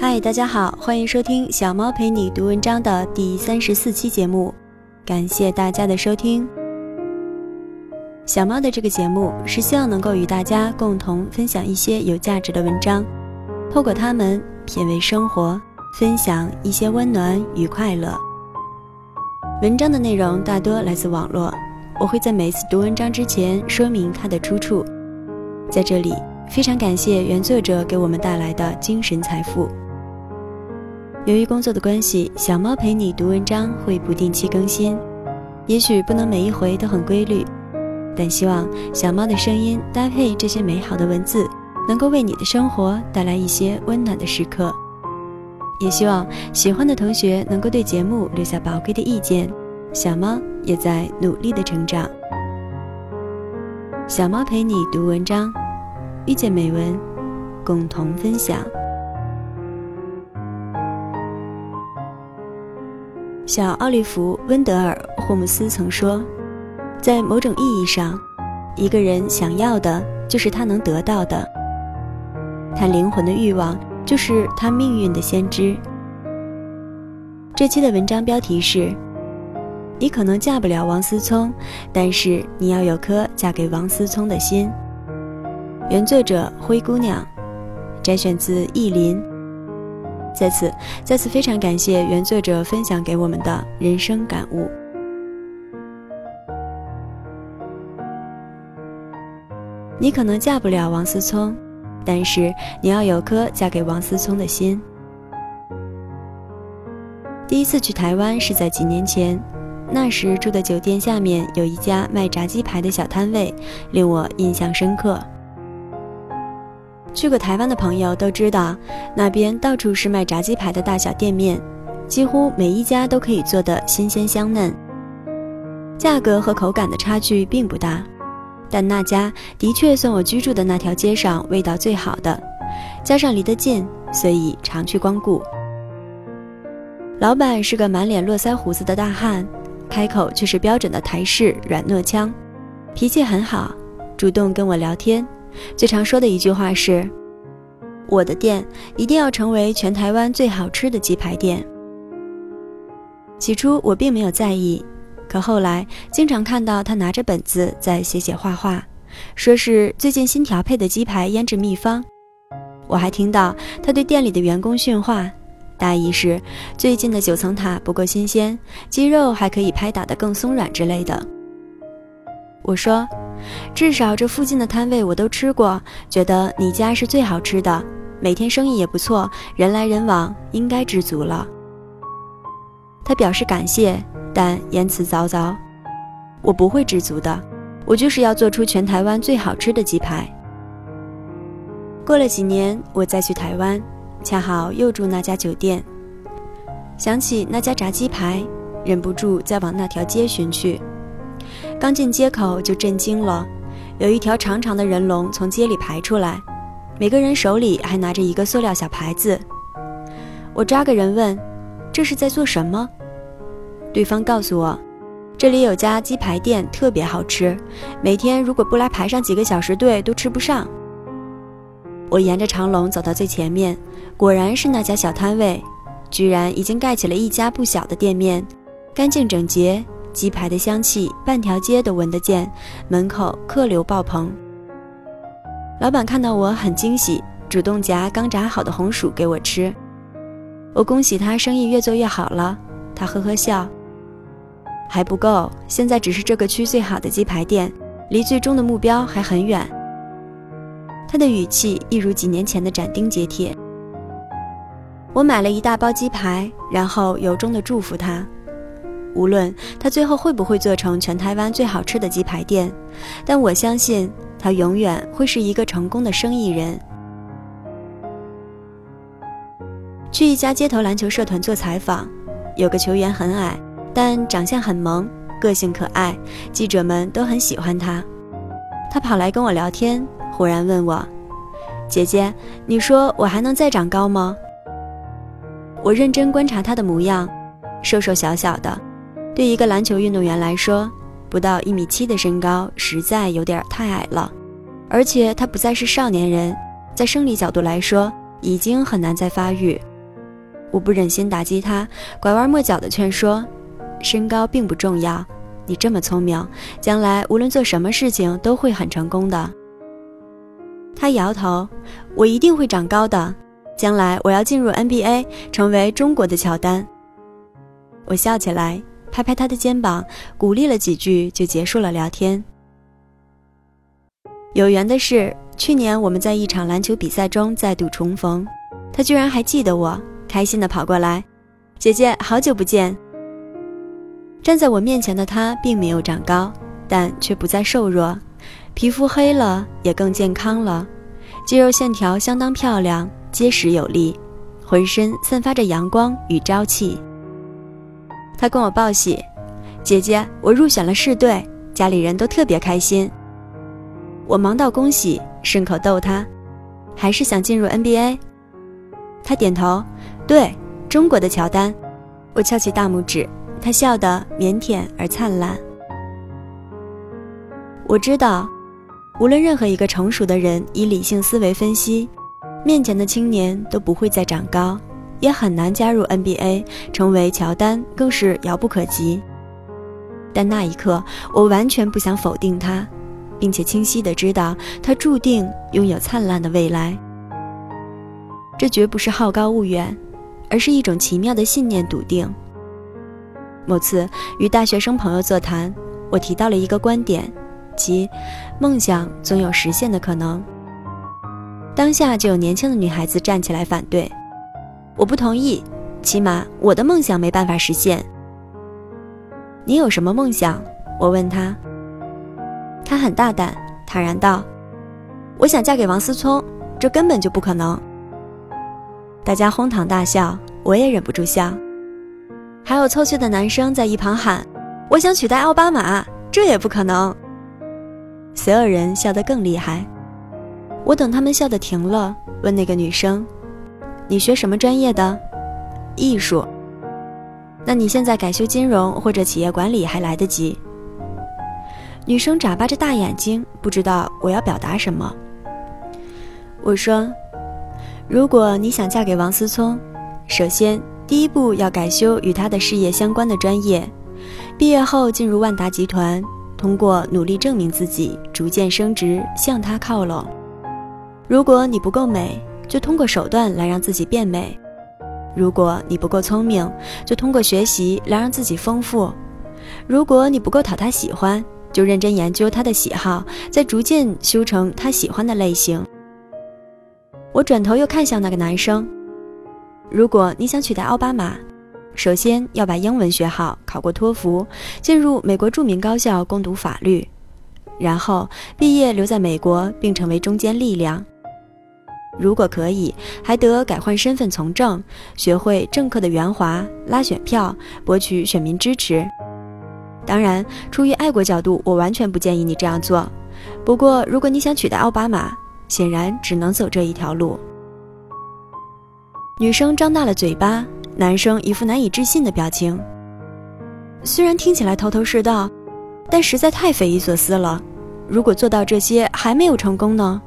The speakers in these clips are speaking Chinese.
嗨，大家好，欢迎收听小猫陪你读文章的第三十四期节目，感谢大家的收听。小猫的这个节目是希望能够与大家共同分享一些有价值的文章，透过它们品味生活，分享一些温暖与快乐。文章的内容大多来自网络，我会在每次读文章之前说明它的出处。在这里，非常感谢原作者给我们带来的精神财富。由于工作的关系，小猫陪你读文章会不定期更新，也许不能每一回都很规律，但希望小猫的声音搭配这些美好的文字，能够为你的生活带来一些温暖的时刻。也希望喜欢的同学能够对节目留下宝贵的意见，小猫也在努力的成长。小猫陪你读文章，遇见美文，共同分享。小奥利弗·温德尔·霍姆斯曾说：“在某种意义上，一个人想要的就是他能得到的。他灵魂的欲望就是他命运的先知。”这期的文章标题是：“你可能嫁不了王思聪，但是你要有颗嫁给王思聪的心。”原作者灰姑娘，摘选自《意林》。在此，再次非常感谢原作者分享给我们的人生感悟。你可能嫁不了王思聪，但是你要有颗嫁给王思聪的心。第一次去台湾是在几年前，那时住的酒店下面有一家卖炸鸡排的小摊位，令我印象深刻。去过台湾的朋友都知道，那边到处是卖炸鸡排的大小店面，几乎每一家都可以做得新鲜香嫩，价格和口感的差距并不大。但那家的确算我居住的那条街上味道最好的，加上离得近，所以常去光顾。老板是个满脸络腮胡子的大汉，开口却是标准的台式软糯腔，脾气很好，主动跟我聊天。最常说的一句话是：“我的店一定要成为全台湾最好吃的鸡排店。”起初我并没有在意，可后来经常看到他拿着本子在写写画画，说是最近新调配的鸡排腌制秘方。我还听到他对店里的员工训话，大意是最近的九层塔不够新鲜，鸡肉还可以拍打得更松软之类的。我说。至少这附近的摊位我都吃过，觉得你家是最好吃的，每天生意也不错，人来人往，应该知足了。他表示感谢，但言辞凿凿。我不会知足的，我就是要做出全台湾最好吃的鸡排。过了几年，我再去台湾，恰好又住那家酒店，想起那家炸鸡排，忍不住再往那条街寻去。刚进街口就震惊了，有一条长长的人龙从街里排出来，每个人手里还拿着一个塑料小牌子。我抓个人问：“这是在做什么？”对方告诉我：“这里有家鸡排店特别好吃，每天如果不来排上几个小时队都吃不上。”我沿着长龙走到最前面，果然是那家小摊位，居然已经盖起了一家不小的店面，干净整洁。鸡排的香气，半条街都闻得见，门口客流爆棚。老板看到我很惊喜，主动夹刚炸好的红薯给我吃。我恭喜他生意越做越好了，他呵呵笑。还不够，现在只是这个区最好的鸡排店，离最终的目标还很远。他的语气一如几年前的斩钉截铁。我买了一大包鸡排，然后由衷的祝福他。无论他最后会不会做成全台湾最好吃的鸡排店，但我相信他永远会是一个成功的生意人。去一家街头篮球社团做采访，有个球员很矮，但长相很萌，个性可爱，记者们都很喜欢他。他跑来跟我聊天，忽然问我：“姐姐，你说我还能再长高吗？”我认真观察他的模样，瘦瘦小小的。对一个篮球运动员来说，不到一米七的身高实在有点太矮了，而且他不再是少年人，在生理角度来说已经很难再发育。我不忍心打击他，拐弯抹角的劝说：“身高并不重要，你这么聪明，将来无论做什么事情都会很成功的。”他摇头：“我一定会长高的，将来我要进入 NBA，成为中国的乔丹。”我笑起来，拍拍他的肩膀，鼓励了几句，就结束了聊天。有缘的是，去年我们在一场篮球比赛中再度重逢，他居然还记得我，开心地跑过来：“姐姐，好久不见。”站在我面前的他并没有长高，但却不再瘦弱，皮肤黑了，也更健康了，肌肉线条相当漂亮，结实有力，浑身散发着阳光与朝气。他跟我报喜：“姐姐，我入选了市队，家里人都特别开心。”我忙到恭喜，顺口逗他，还是想进入 NBA。他点头，对，中国的乔丹。我翘起大拇指，他笑得腼腆而灿烂。我知道，无论任何一个成熟的人以理性思维分析，面前的青年都不会再长高，也很难加入 NBA，成为乔丹更是遥不可及。但那一刻，我完全不想否定他。并且清晰的知道，他注定拥有灿烂的未来。这绝不是好高骛远，而是一种奇妙的信念笃定。某次与大学生朋友座谈，我提到了一个观点，即梦想总有实现的可能。当下就有年轻的女孩子站起来反对，我不同意，起码我的梦想没办法实现。你有什么梦想？我问他。他很大胆，坦然道：“我想嫁给王思聪，这根本就不可能。”大家哄堂大笑，我也忍不住笑。还有凑趣的男生在一旁喊：“我想取代奥巴马，这也不可能。”所有人笑得更厉害。我等他们笑得停了，问那个女生：“你学什么专业的？”“艺术。”“那你现在改修金融或者企业管理还来得及。”女生眨巴着大眼睛，不知道我要表达什么。我说：“如果你想嫁给王思聪，首先第一步要改修与他的事业相关的专业，毕业后进入万达集团，通过努力证明自己，逐渐升职，向他靠拢。如果你不够美，就通过手段来让自己变美；如果你不够聪明，就通过学习来让自己丰富；如果你不够讨他喜欢。”就认真研究他的喜好，再逐渐修成他喜欢的类型。我转头又看向那个男生：“如果你想取代奥巴马，首先要把英文学好，考过托福，进入美国著名高校攻读法律，然后毕业留在美国，并成为中坚力量。如果可以，还得改换身份从政，学会政客的圆滑，拉选票，博取选民支持。”当然，出于爱国角度，我完全不建议你这样做。不过，如果你想取代奥巴马，显然只能走这一条路。女生张大了嘴巴，男生一副难以置信的表情。虽然听起来头头是道，但实在太匪夷所思了。如果做到这些还没有成功呢？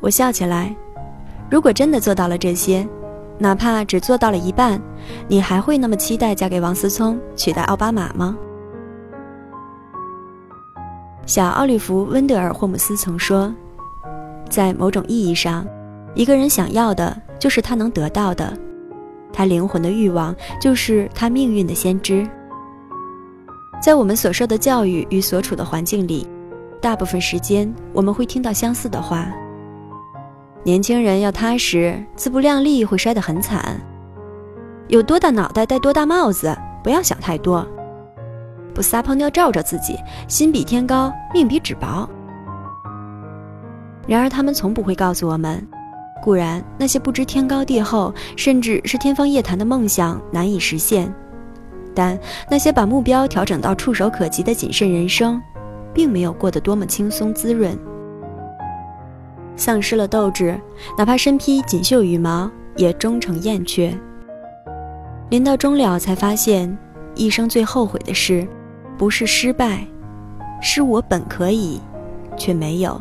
我笑起来。如果真的做到了这些，哪怕只做到了一半，你还会那么期待嫁给王思聪，取代奥巴马吗？小奥利弗·温德尔·霍姆斯曾说，在某种意义上，一个人想要的就是他能得到的，他灵魂的欲望就是他命运的先知。在我们所受的教育与所处的环境里，大部分时间我们会听到相似的话。年轻人要踏实，自不量力会摔得很惨。有多大脑袋戴多大帽子，不要想太多。不撒泡尿照照自己，心比天高，命比纸薄。然而他们从不会告诉我们，固然那些不知天高地厚，甚至是天方夜谭的梦想难以实现，但那些把目标调整到触手可及的谨慎人生，并没有过得多么轻松滋润。丧失了斗志，哪怕身披锦绣羽毛，也终成燕雀。临到终了，才发现，一生最后悔的事，不是失败，是我本可以，却没有。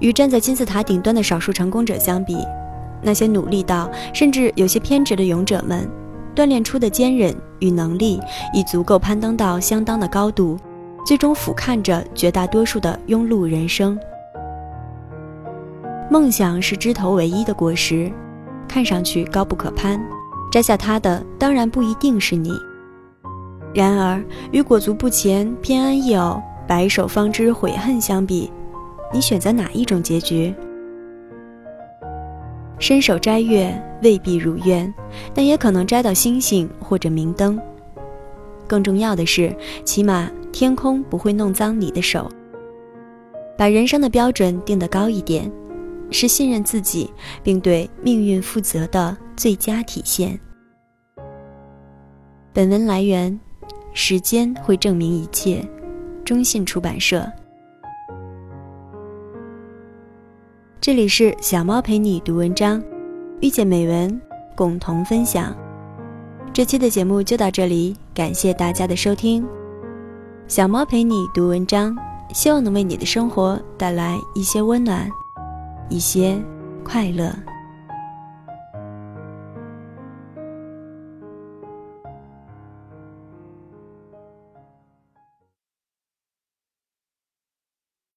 与站在金字塔顶端的少数成功者相比，那些努力到甚至有些偏执的勇者们，锻炼出的坚韧与能力，已足够攀登到相当的高度，最终俯瞰着绝大多数的庸碌人生。梦想是枝头唯一的果实，看上去高不可攀，摘下它的当然不一定是你。然而，与裹足不前、偏安一隅、白首方知悔恨相比，你选择哪一种结局？伸手摘月未必如愿，但也可能摘到星星或者明灯。更重要的是，起码天空不会弄脏你的手。把人生的标准定得高一点，是信任自己并对命运负责的最佳体现。本文来源。时间会证明一切。中信出版社。这里是小猫陪你读文章，遇见美文，共同分享。这期的节目就到这里，感谢大家的收听。小猫陪你读文章，希望能为你的生活带来一些温暖，一些快乐。